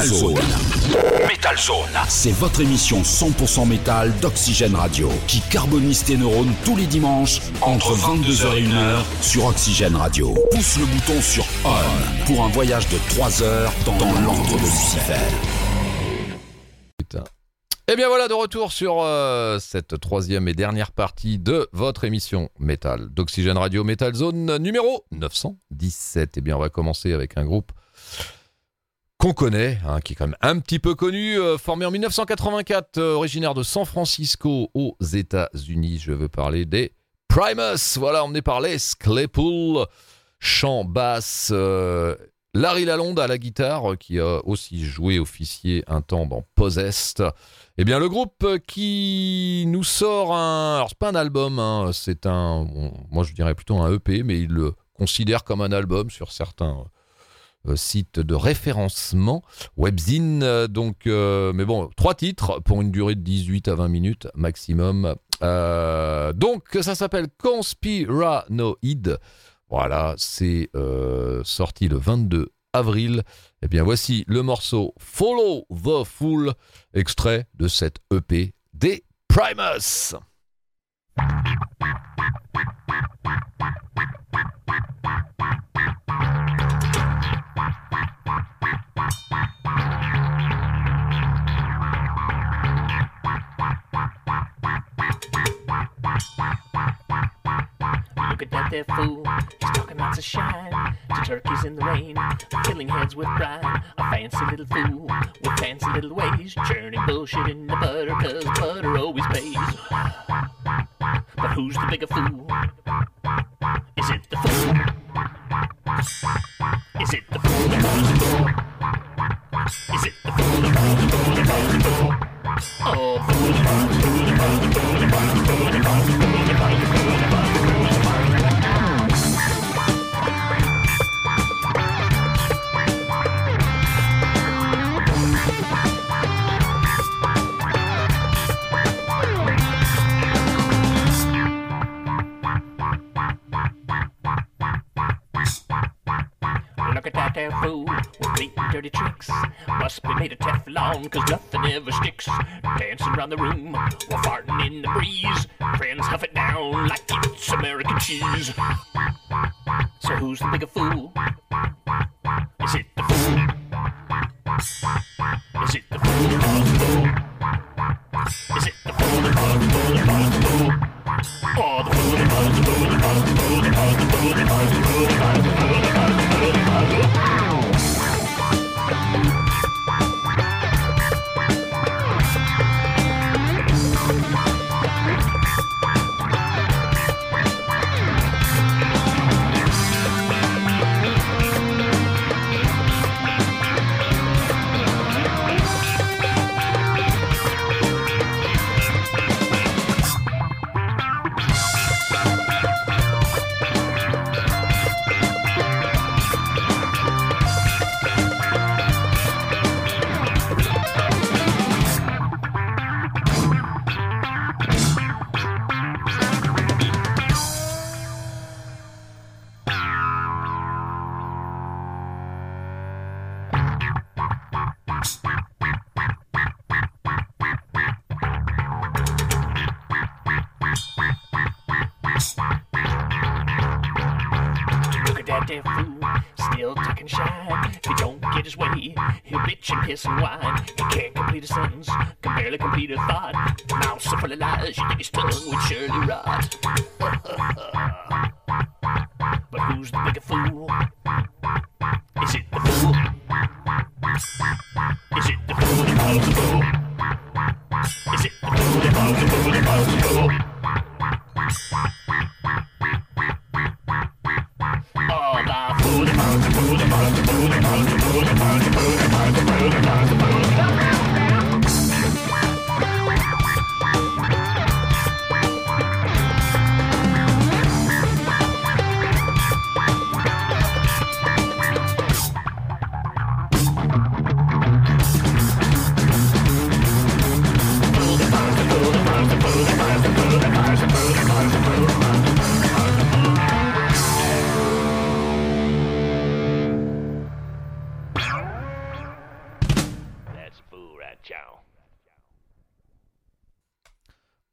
Metal Zone. Metal Zone. C'est votre émission 100% métal d'Oxygène Radio qui carbonise tes neurones tous les dimanches entre 22h et 1h sur Oxygène Radio. Pousse le bouton sur On pour un voyage de 3 heures dans, l'antre de Lucifer. Putain. Et bien voilà de retour sur euh, cette troisième et dernière partie de votre émission Metal d'Oxygène Radio Metal Zone numéro 917. Et bien on va commencer avec un groupe qu'on connaît, hein, qui est quand même un petit peu connu, euh, formé en 1984, euh, originaire de San Francisco aux États-Unis. Je veux parler des Primus. Voilà, emmené par Les Claypool, chant basse. euh, Larry Lalonde à la guitare, qui a aussi joué officier un temps dans Possessed. Eh bien, le groupe qui nous sort un. Alors, c'est pas un album, hein, c'est un. moi, je dirais plutôt un EP, mais il le considère comme un album sur certains euh, sites de référencement. Webzine, donc. euh, mais bon, trois titres pour une durée de 18 à 20 minutes maximum. Euh, donc, ça s'appelle Conspiranoid. Voilà, c'est sorti le 22 avril. Eh bien, voici le morceau Follow the Fool, extrait de cette EP des Primus. Look at that there fool, he's talking lots of shine to turkeys in the rain, killing heads with brine. A fancy little fool with fancy little ways, churning bullshit in the butter, cause butter always pays. But who's the bigger fool?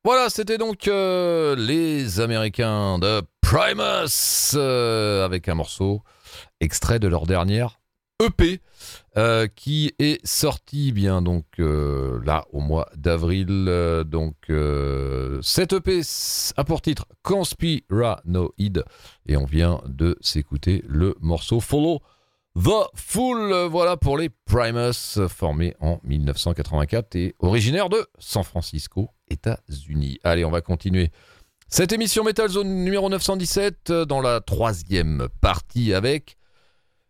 Voilà, c'était donc euh, les Américains de Primus euh, avec un morceau extrait de leur dernière EP euh, qui est sorti bien donc là au mois d'avril. donc cette EP a pour titre Conspiranoid et on vient de s'écouter le morceau Follow The Fool. Voilà pour les Primus formés en 1984 et originaires de San Francisco, États-Unis. Allez, on va continuer. Cette émission Metal Zone numéro 917 euh, dans la troisième partie avec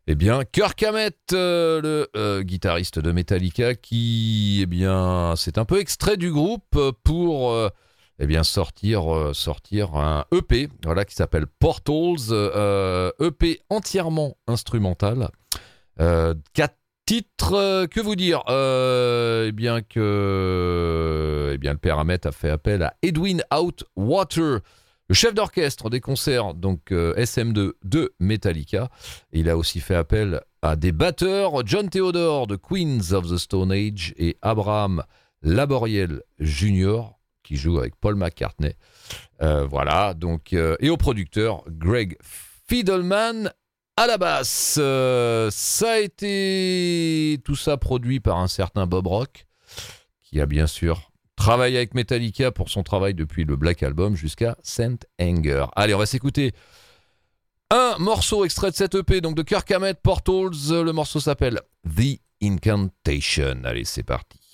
eh bien, Kirk Hammett, euh, le euh, guitariste de Metallica, qui, eh bien, c'est un peu extrait du groupe pour, eh bien, sortir, euh, sortir un EP, voilà, qui s'appelle Portals, euh, EP entièrement instrumental. Euh, quatre titres, que vous dire Eh bien que, eh bien, le père a fait appel à Edwin Outwater, le chef d'orchestre des concerts donc euh, SM2 de Metallica. Il a aussi fait appel à des batteurs, John Theodore de Queens of the Stone Age et Abraham Laboriel Jr. qui joue avec Paul McCartney. Euh, voilà, donc euh, et au producteur Greg Fidelman à la basse. Euh, ça a été tout ça produit par un certain Bob Rock qui a bien sûr travaillé avec Metallica pour son travail depuis le Black Album jusqu'à Saint Anger. Allez, on va s'écouter un morceau extrait de cette EP, donc de Kirk Hammett Portals. Le morceau s'appelle The Incantation. Allez, c'est parti.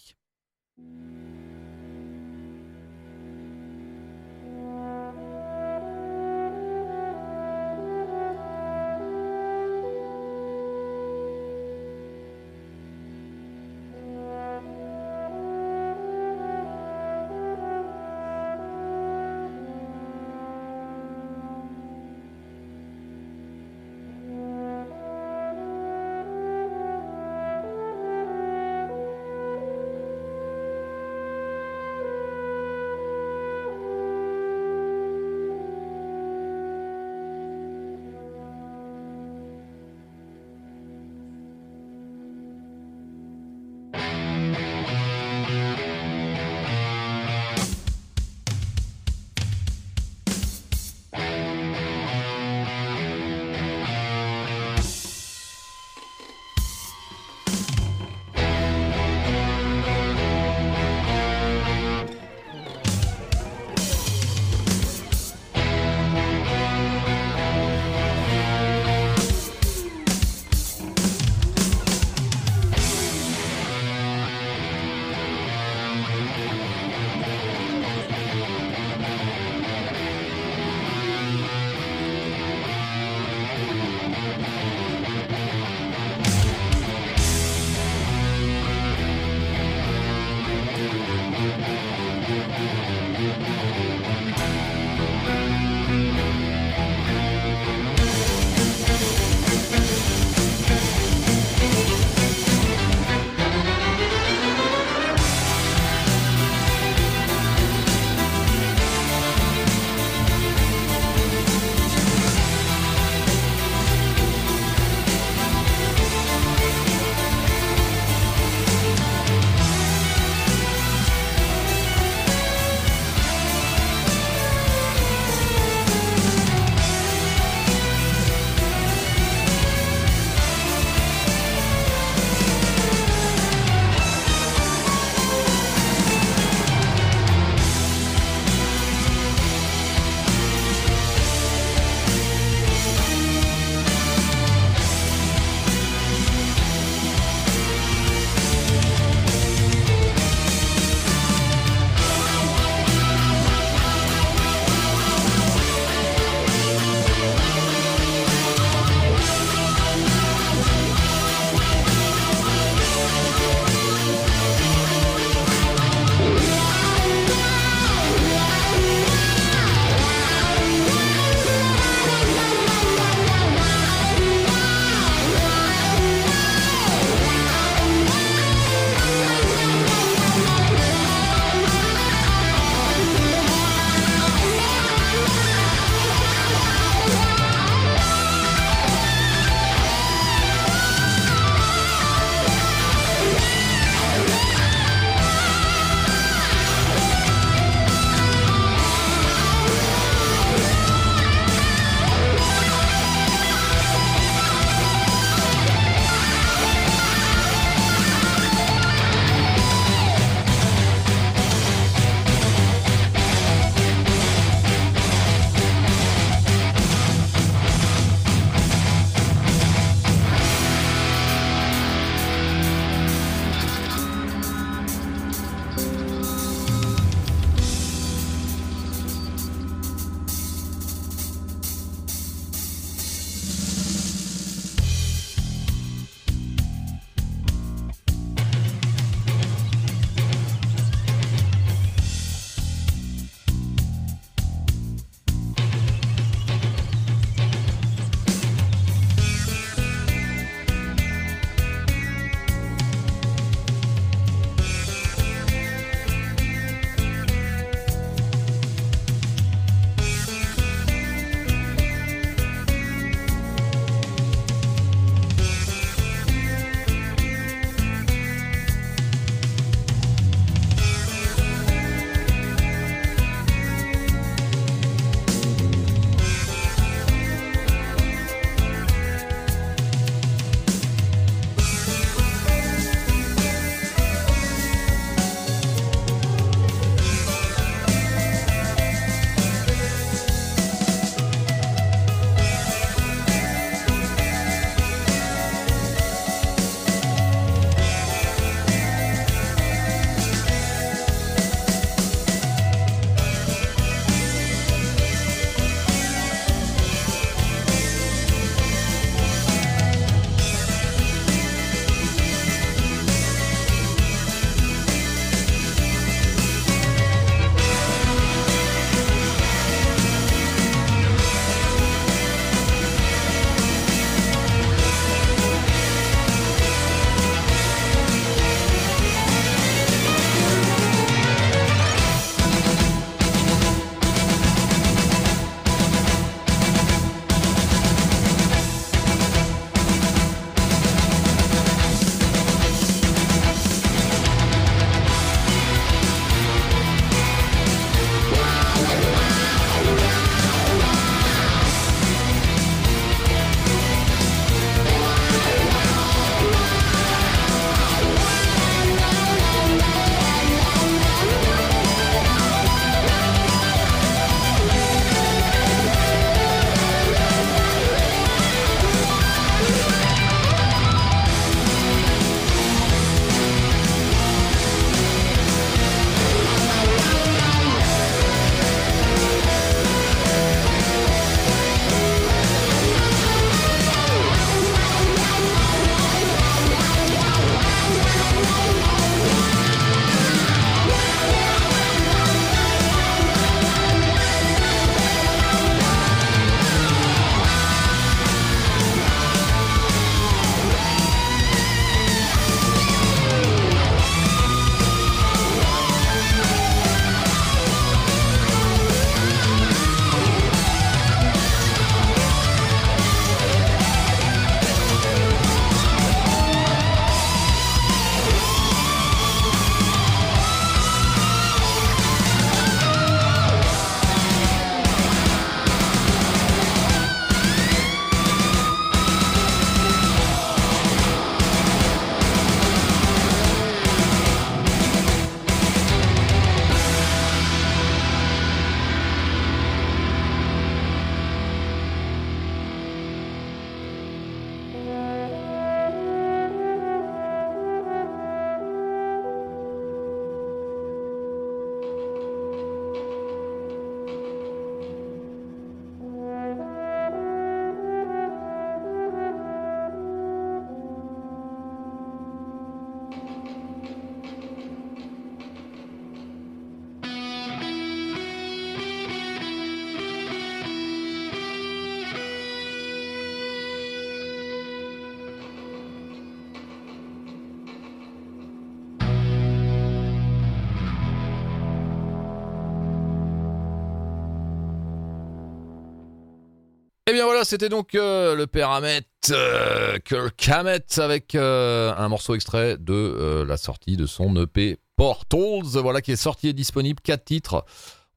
Et eh bien voilà, c'était donc euh, le père Hammett, euh, Kirk Hammett, avec euh, un morceau extrait de la sortie de son EP Portals, voilà qui est sorti et disponible, quatre titres.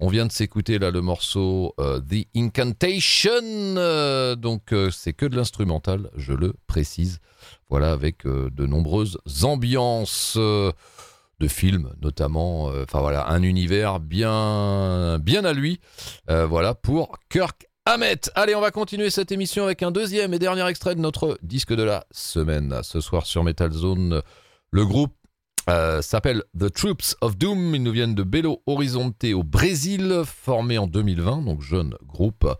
On vient de s'écouter là le morceau The Incantation, donc c'est que de l'instrumental, je le précise. Voilà, avec de nombreuses ambiances de films notamment. Enfin voilà, un univers bien, bien à lui. Voilà pour Kirk Hammett. Allez, on va continuer cette émission avec un deuxième et dernier extrait de notre disque de la semaine. Ce soir sur Metal Zone, le groupe euh, s'appelle The Troops of Doom. Ils nous viennent de Belo Horizonte au Brésil, formé en 2020, donc jeune groupe.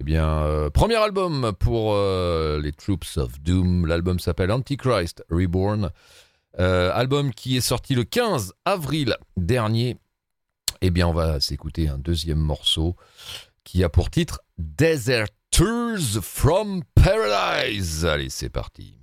Eh bien, euh, premier album pour euh, les Troops of Doom. L'album s'appelle Antichrist Reborn. Album qui est sorti le 15 avril dernier. Eh bien, on va s'écouter un deuxième morceau qui a pour titre Deserters from Paradise. Allez, c'est parti.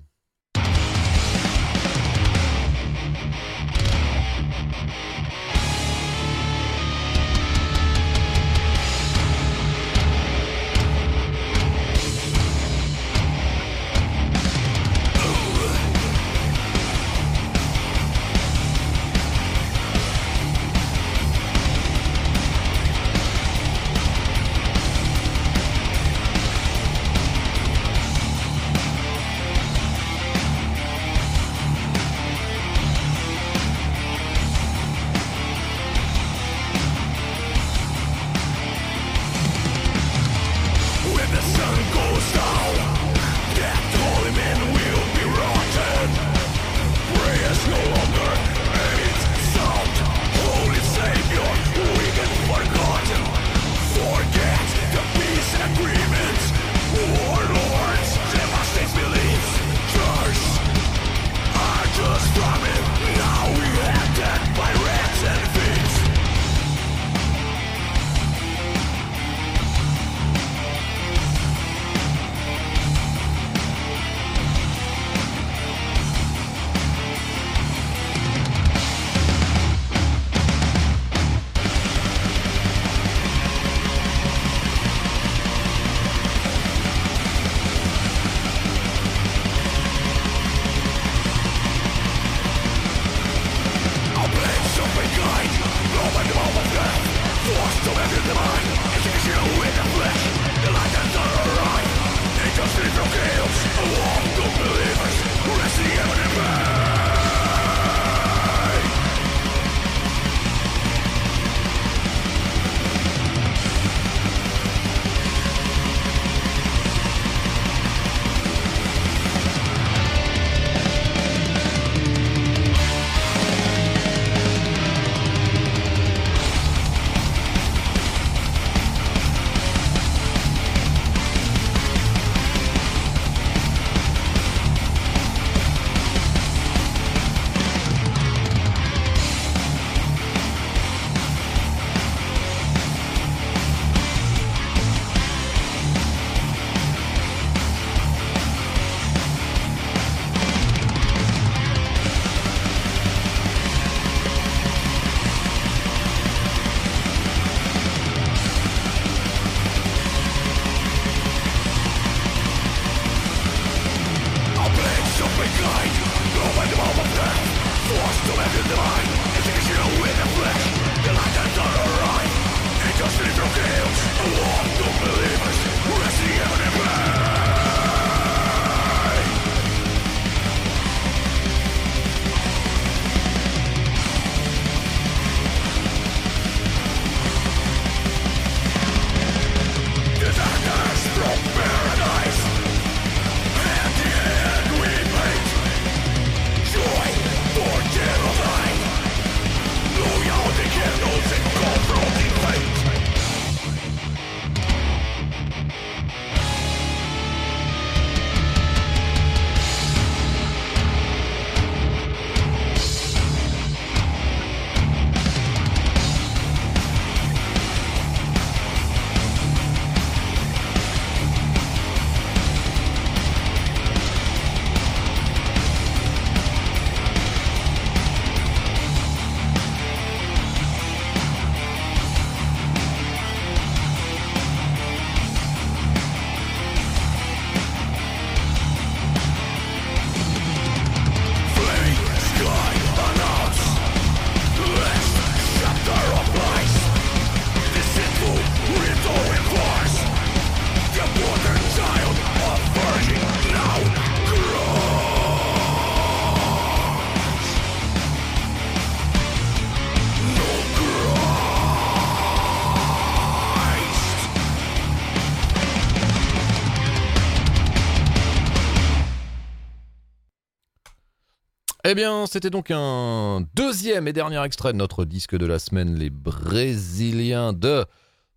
Bien, c'était donc un deuxième et dernier extrait de notre disque de la semaine, les Brésiliens de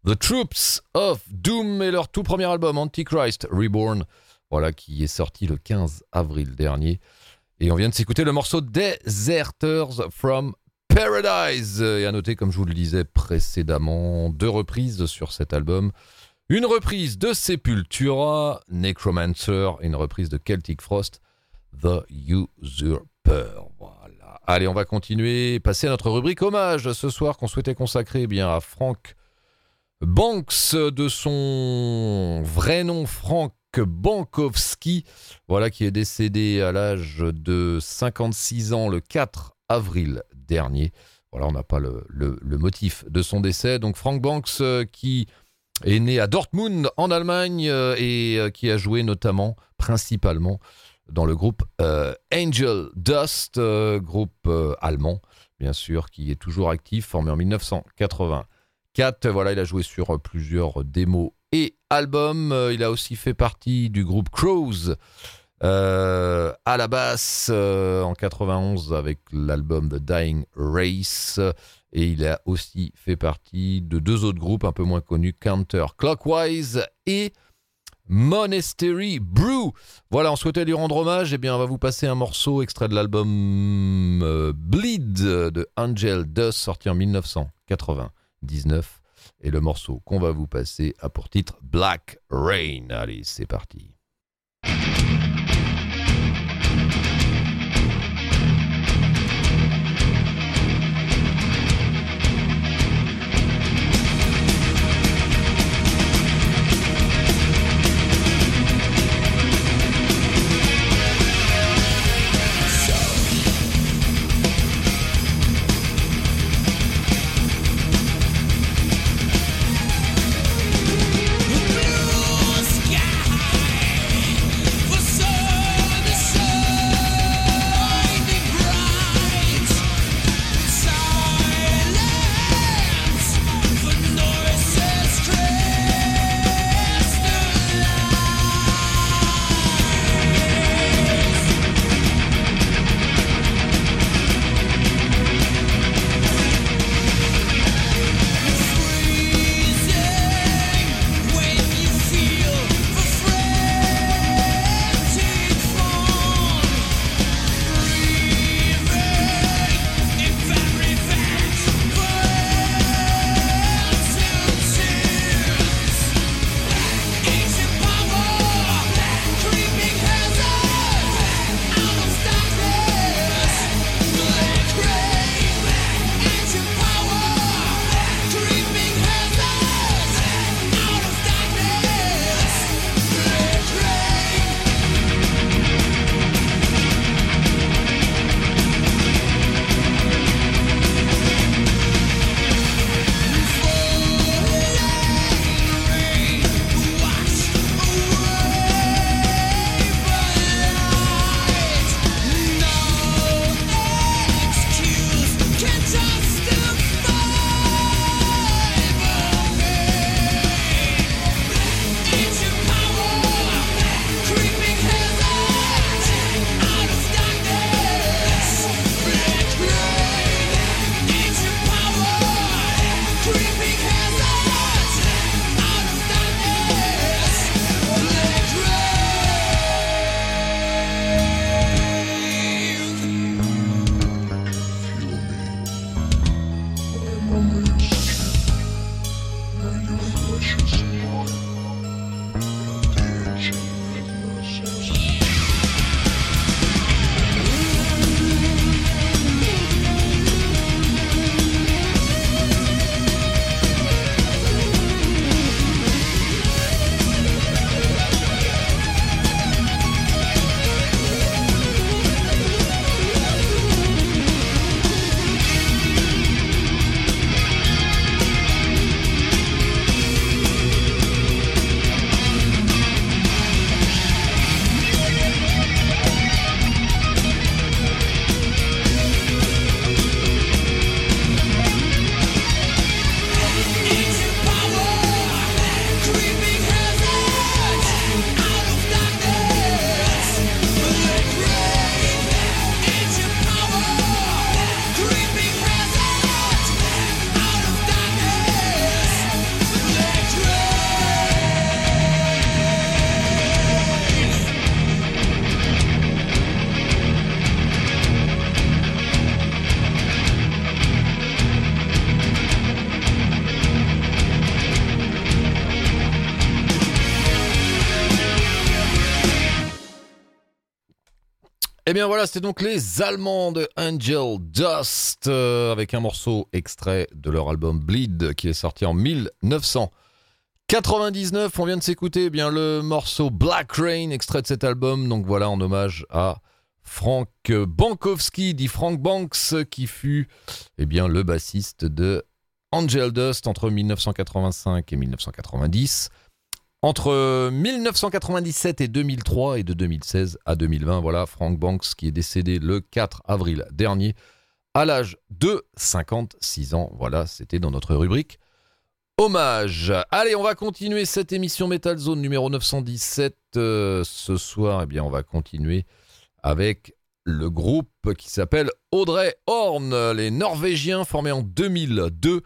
The Troops of Doom et leur tout premier album, Antichrist Reborn, voilà, qui est sorti le 15 avril dernier. Et on vient de s'écouter le morceau Deserters from Paradise. Et à noter, comme je vous le disais précédemment, deux reprises sur cet album. Une reprise de Sepultura, Necromancer, et une reprise de Celtic Frost, The Usurper. Voilà. Allez, on va continuer, passer à notre rubrique hommage ce soir qu'on souhaitait consacrer eh bien à Frank Banks de son vrai nom Frank Bankowski, voilà qui est décédé à l'âge de 56 ans le 4 avril dernier. Voilà, on n'a pas le, le, motif de son décès. Donc Frank Banks euh, qui est né à Dortmund en Allemagne euh, et euh, qui a joué notamment, principalement, dans le groupe euh, Angel Dust, euh, groupe euh, allemand, bien sûr, qui est toujours actif, formé en 1984. Voilà, il a joué sur plusieurs démos et albums. Il a aussi fait partie du groupe Crows. à la basse en 91 avec l'album The Dying Race et il a aussi fait partie de deux autres groupes un peu moins connus, Counter Clockwise et Monastery Brew. Voilà, on souhaitait lui rendre hommage. Eh bien, on va vous passer un morceau extrait de l'album euh, Bleed de Angel Dust, sorti en 1999. Et le morceau qu'on va vous passer a pour titre Black Rain. Allez, c'est parti. Voilà, c'était donc les Allemands de Angel Dust euh, avec un morceau extrait de leur album Bleed qui est sorti en 1999. On vient de s'écouter eh bien le morceau Black Rain, extrait de cet album. Donc voilà, en hommage à Frank Bankowski, dit Frank Banks, qui fut eh le bassiste de Angel Dust entre 1985 et 1990. Entre 1997 et 2003 et de 2016 à 2020, voilà Frank Banks qui est décédé le 4 avril dernier à l'âge de 56 ans. Voilà, c'était dans notre rubrique hommage. Allez, on va continuer cette émission Metal Zone numéro 917 euh, ce soir. Eh bien, on va continuer avec le groupe qui s'appelle Audrey Horn, les Norvégiens formés en 2002.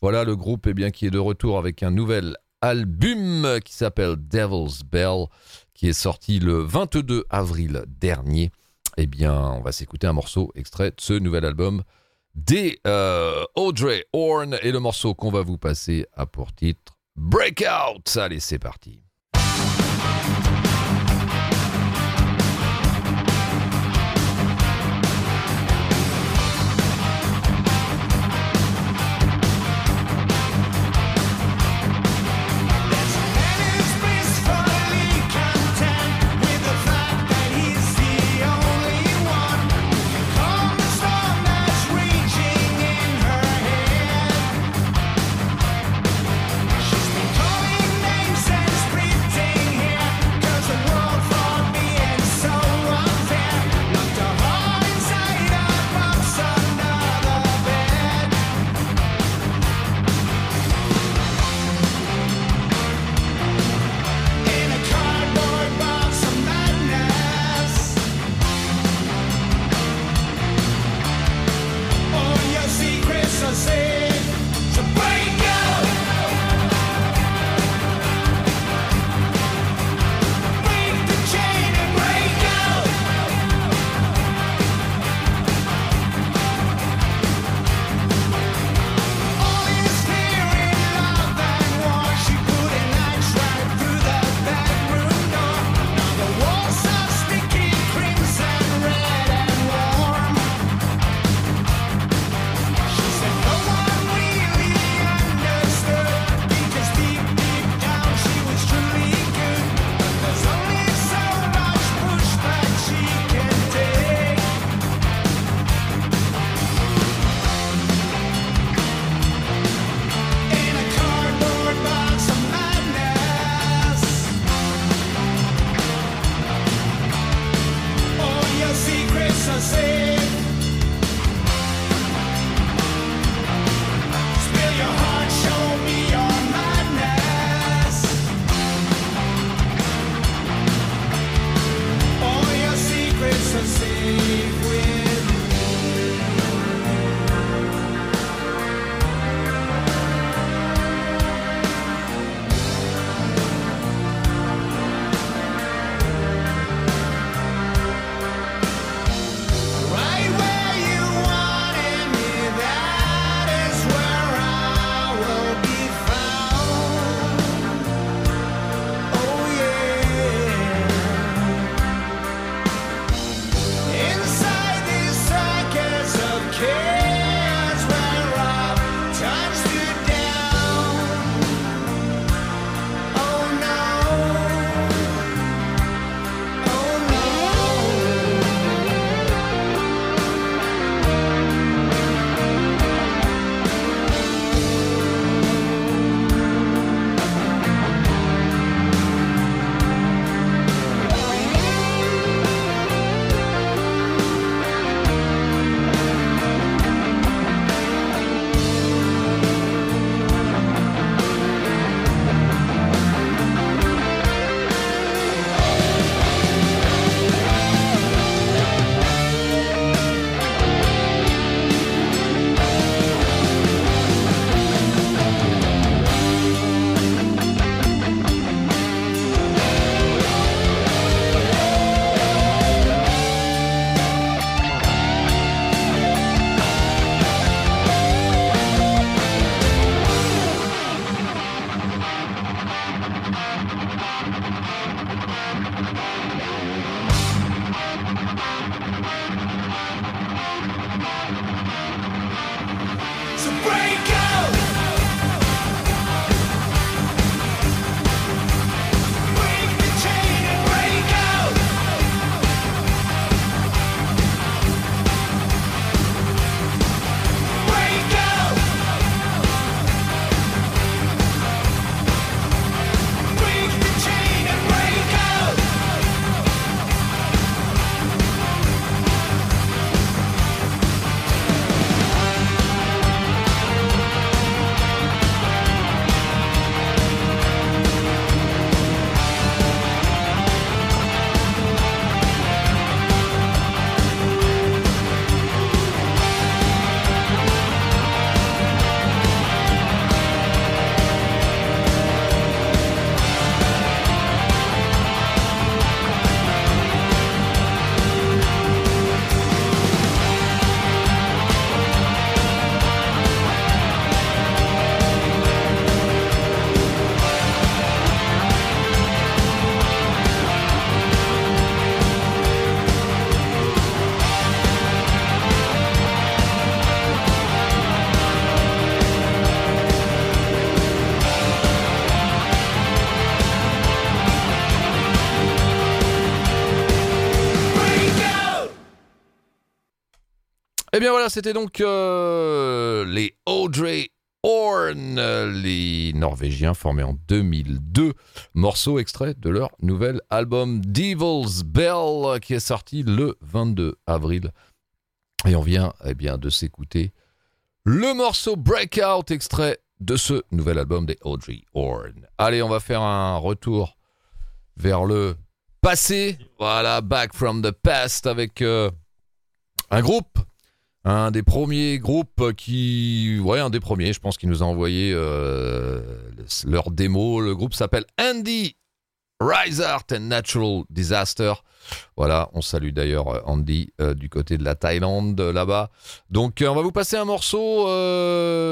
Voilà le groupe eh qui est de retour avec un nouvel album qui s'appelle Devil's Bell, qui est sorti le 22 avril dernier. Eh bien, on va s'écouter un morceau extrait de ce nouvel album des euh, Audrey Horn et le morceau qu'on va vous passer a pour titre Breakout. Allez, c'est parti. Eh bien voilà, c'était donc euh, les Audrey Horn, les Norvégiens formés en 2002, morceau extrait de leur nouvel album Devil's Bell qui est sorti le 22 avril. Et on vient eh bien de s'écouter le morceau Breakout extrait de ce nouvel album des Audrey Horn. Allez, on va faire un retour vers le passé. Voilà, Back from the Past avec euh, un groupe, un des premiers groupes qui, ouais, un des premiers, je pense, qui nous a envoyé euh, leur démo. Le groupe s'appelle Andy Rise Art and Natural Disaster. Voilà, on salue d'ailleurs euh, Andy du côté de la Thaïlande là-bas. Donc on va vous passer un morceau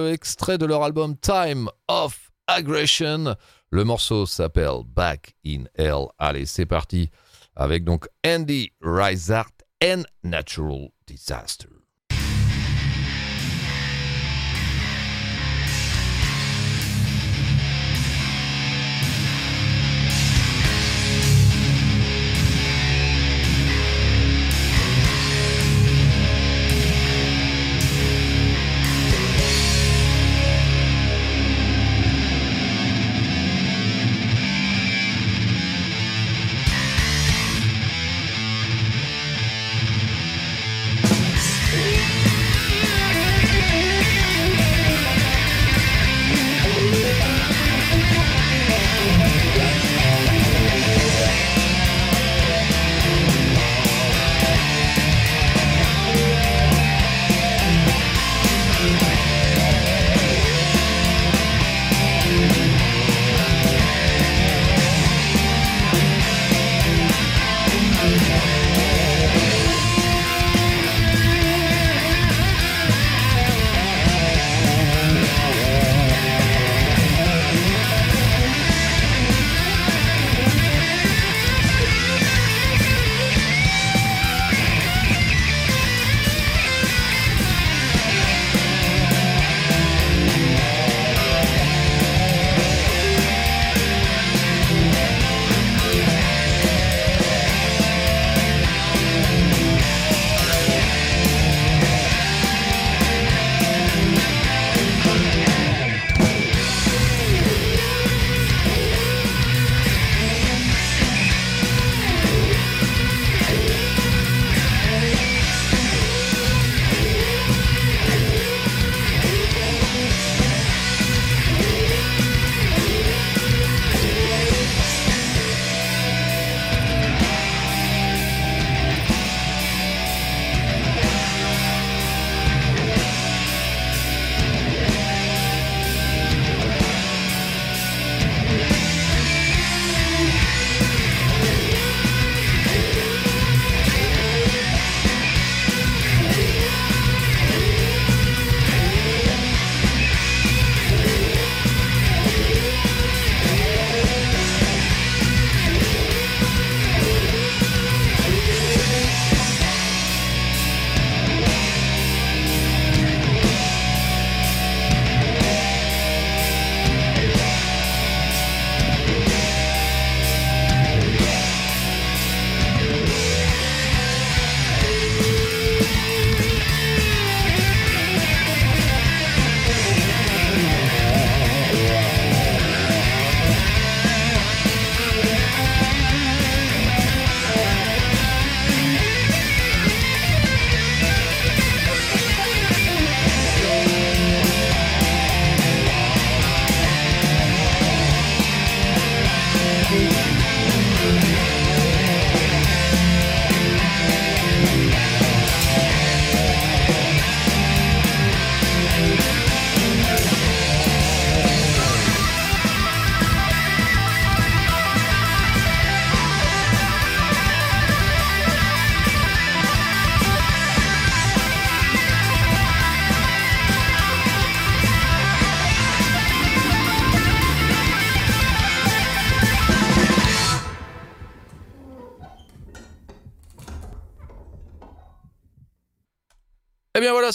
extrait de leur album Time of Aggression. Le morceau s'appelle Back in Hell. Allez, c'est parti avec donc Andy Risart and Natural Disaster.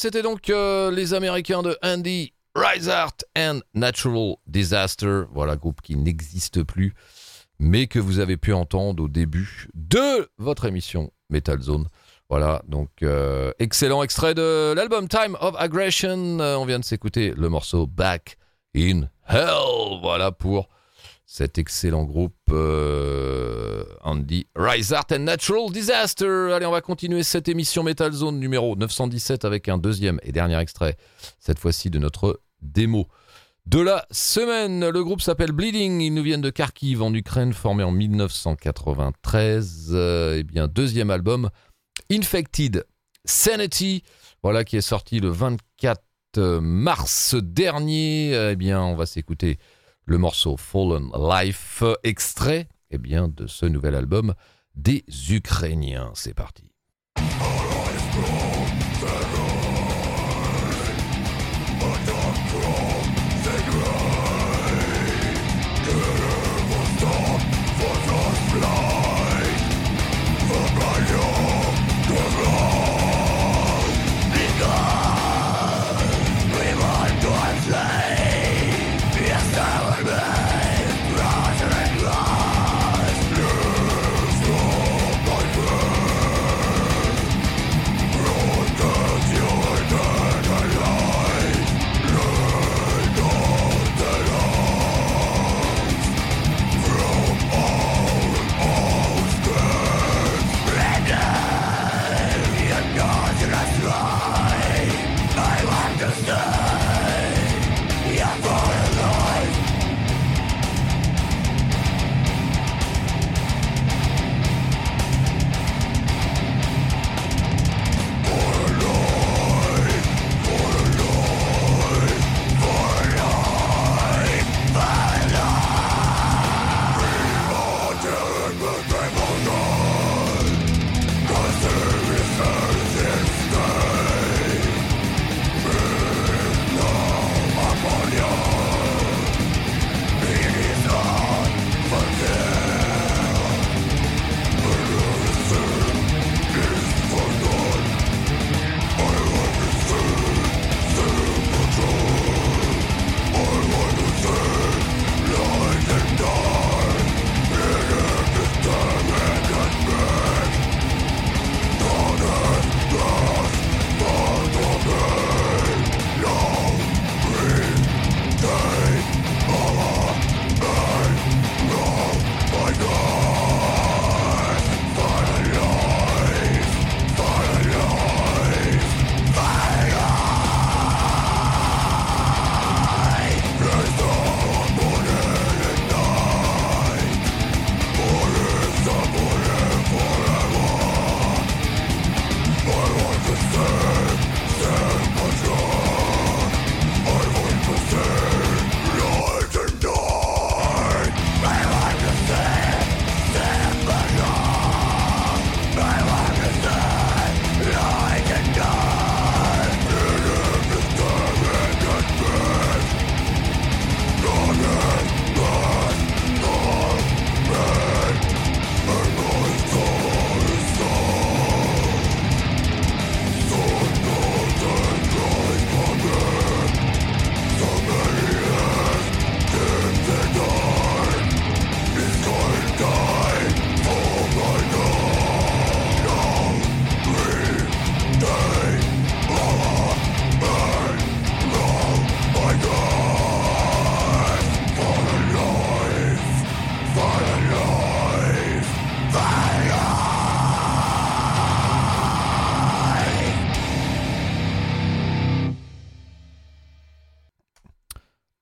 C'était donc euh, les Américains de Andy Art and Natural Disaster. Voilà, groupe qui n'existe plus, mais que vous avez pu entendre au début de votre émission Metal Zone. Voilà, donc euh, excellent extrait de l'album Time of Aggression. Euh, on vient de s'écouter le morceau Back in Hell. Voilà pour cet excellent groupe euh, Andy Art and Natural Disaster. Allez, on va continuer cette émission Metal Zone numéro 917 avec un deuxième et dernier extrait, cette fois-ci de notre démo. De la semaine, le groupe s'appelle Bleeding, ils nous viennent de Kharkiv en Ukraine, formé en 1993. Euh, eh bien, deuxième album, Infected Sanity, voilà qui est sorti le 24 mars dernier. Eh bien, on va s'écouter le morceau Fallen Life, extrait eh bien, de ce nouvel album des Ukrainiens. C'est parti.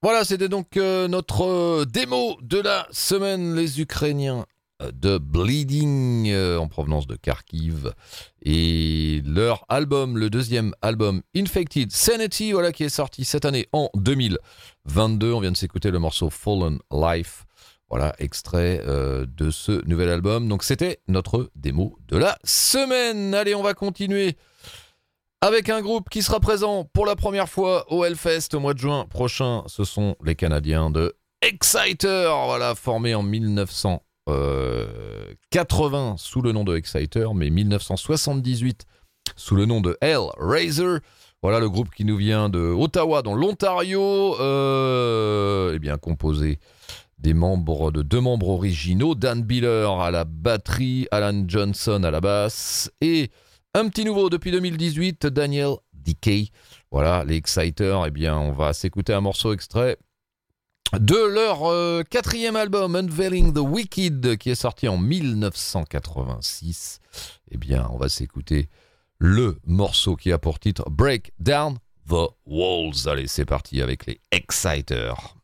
Voilà, c'était donc euh, notre euh, démo de la semaine, les Ukrainiens euh, de Bleeding en provenance de Kharkiv et leur album, le deuxième album Infected Sanity, voilà qui est sorti cette année en 2022. On vient de s'écouter le morceau Fallen Life. Voilà, extrait de ce nouvel album. Donc c'était notre démo de la semaine. Allez, on va continuer avec un groupe qui sera présent pour la première fois au Hellfest au mois de juin prochain. Ce sont les Canadiens de Exciter, voilà, formés en 1980 sous le nom de Exciter, mais 1978 sous le nom de Hellraiser. Voilà le groupe qui nous vient de Ottawa, dans l'Ontario, euh, eh bien composé des membres de deux membres originaux, Dan Biller à la batterie, Alan Johnson à la basse et Un petit nouveau depuis 2018, Daniel Decay. Voilà, les Exciters, eh bien, on va s'écouter un morceau extrait de leur euh, quatrième album, Unveiling the Wicked, qui est sorti en 1986. Eh bien, on va s'écouter le morceau qui a pour titre Break Down the Walls. Allez, c'est parti avec les Exciters.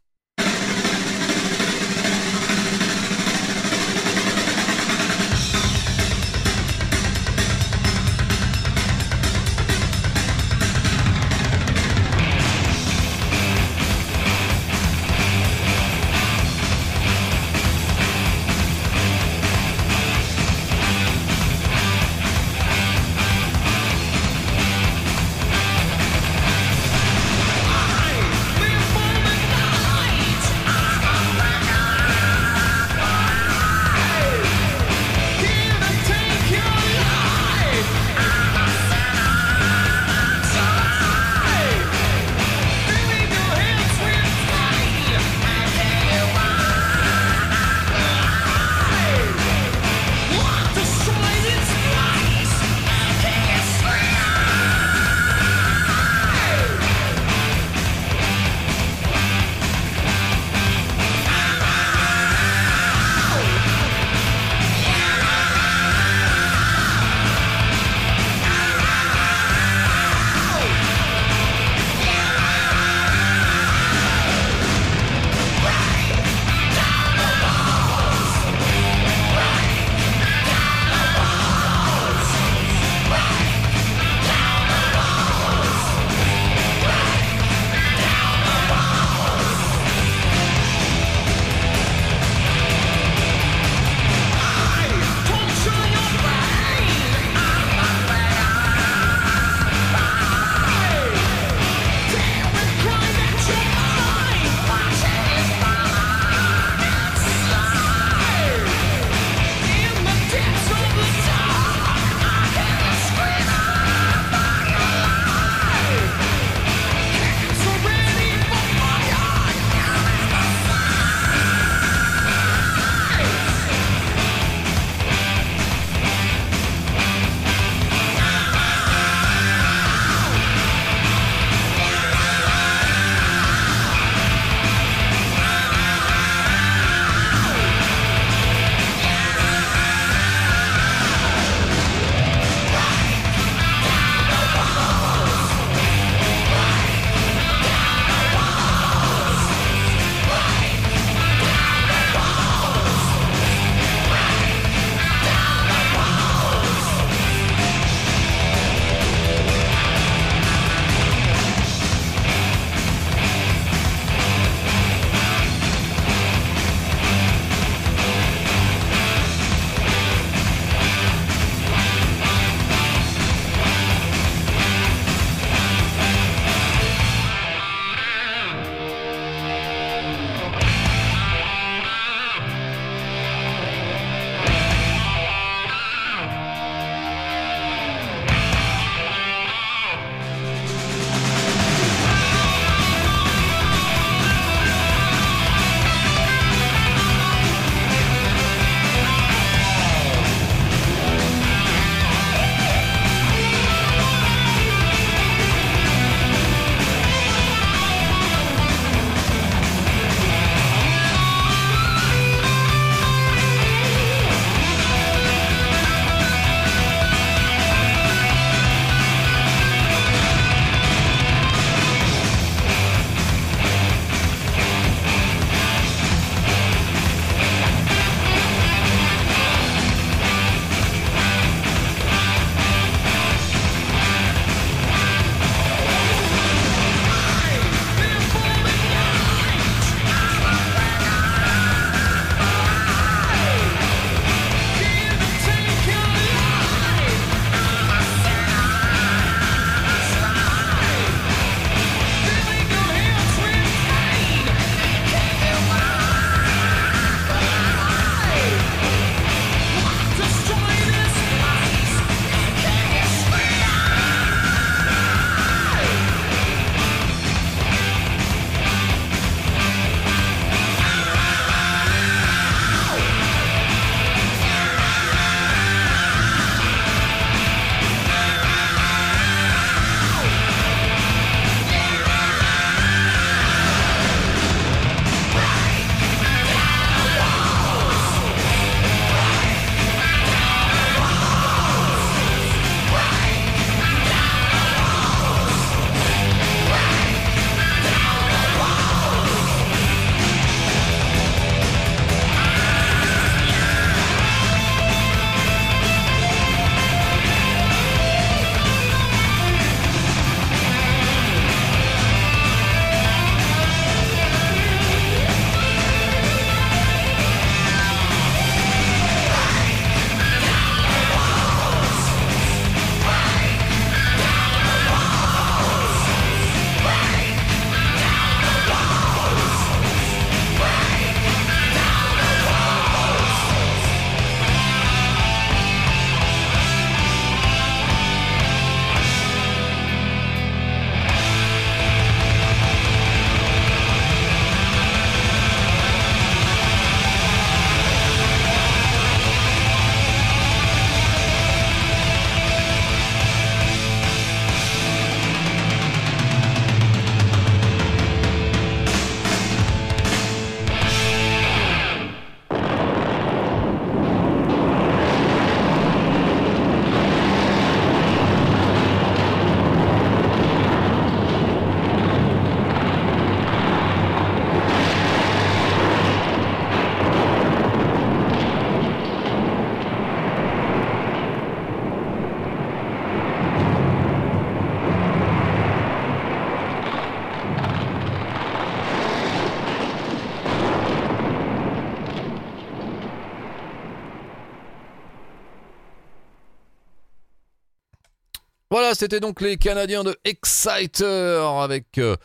Voilà, c'était donc les Canadiens de Exciter avec euh,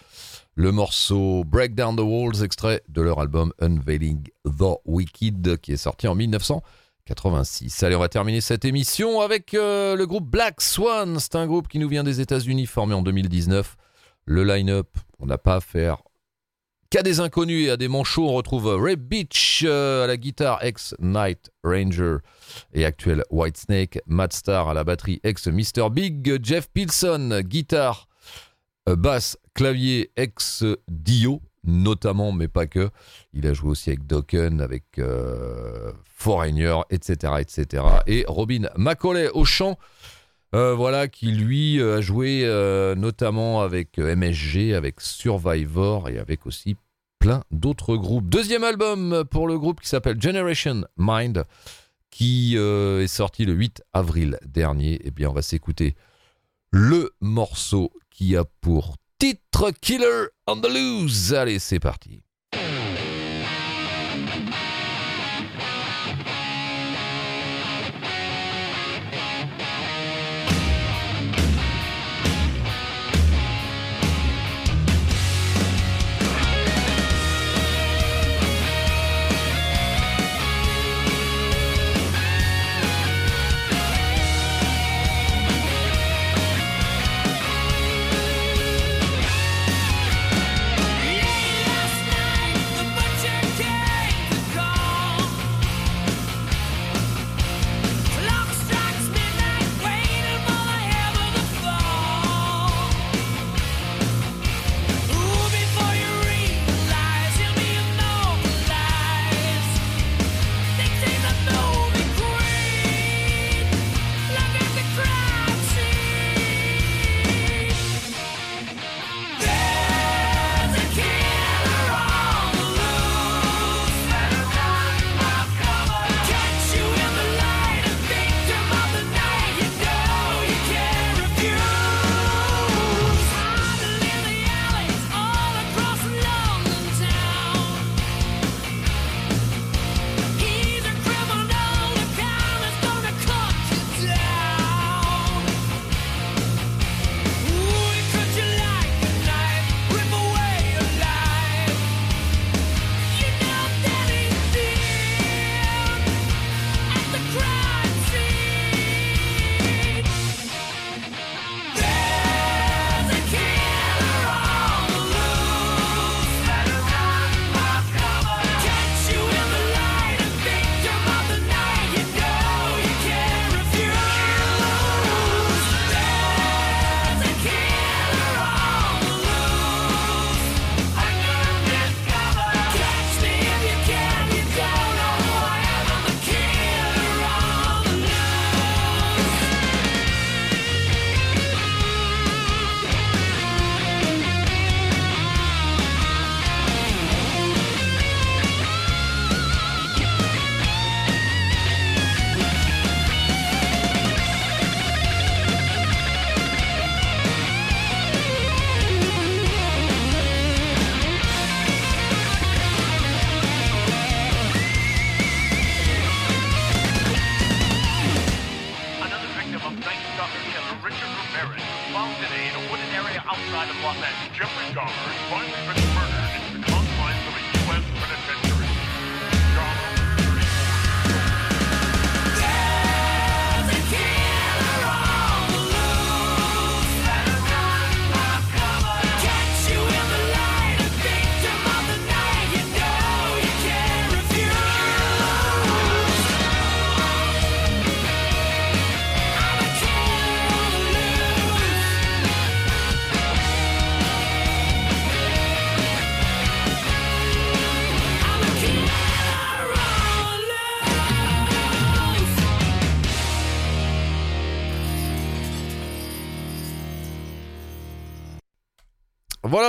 le morceau Break Down the Walls, extrait de leur album Unveiling the Wicked qui est sorti en 1986. Allez, on va terminer cette émission avec euh, le groupe Black Swan. C'est un groupe qui nous vient des États-Unis, formé en 2019. Le line-up, on n'a pas à faire qu'à des inconnus et à des manchots. On retrouve Ray Beach euh, à la guitare, ex-Night Ranger et actuel Whitesnake. Matt Starr à la batterie, ex-Mr. Big. Jeff Pilson, guitare, euh, basse, clavier, ex-Dio notamment, mais pas que. Il a joué aussi avec Dokken, avec euh, Foreigner, etc., etc. Et Robin Macaulay au chant. Euh, voilà, qui lui euh, a joué euh, notamment avec MSG, avec Survivor et avec aussi plein d'autres groupes. Deuxième album pour le groupe qui s'appelle Generation Mind, qui est sorti le 8 avril dernier. Eh bien, on va s'écouter le morceau qui a pour titre Killer on the Loose. Allez, c'est parti.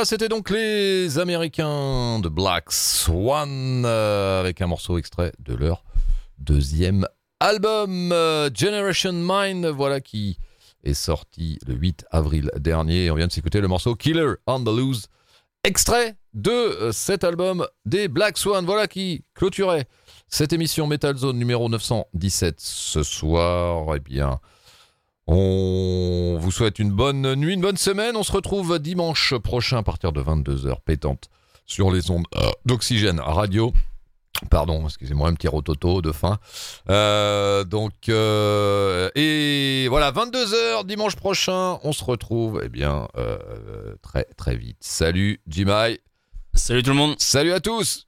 C'était donc les Américains de Black Swan euh, avec un morceau extrait de leur deuxième album euh, Generation Mind, voilà qui est sorti le 8 avril dernier. On vient de s'écouter le morceau Killer on the Loose, extrait de euh, cet album des Black Swan, voilà qui clôturait cette émission Metal Zone numéro 917 ce soir. Eh bien, On vous souhaite une bonne nuit, une bonne semaine. On se retrouve dimanche prochain à partir de 22h pétante sur les ondes euh, d'Oxygène Radio. Pardon, excusez-moi, un petit rototo de fin. Euh, donc, euh, et voilà, 22h dimanche prochain, on se retrouve, eh bien, euh, très très vite. Salut, Jimai. Salut tout le monde Salut à tous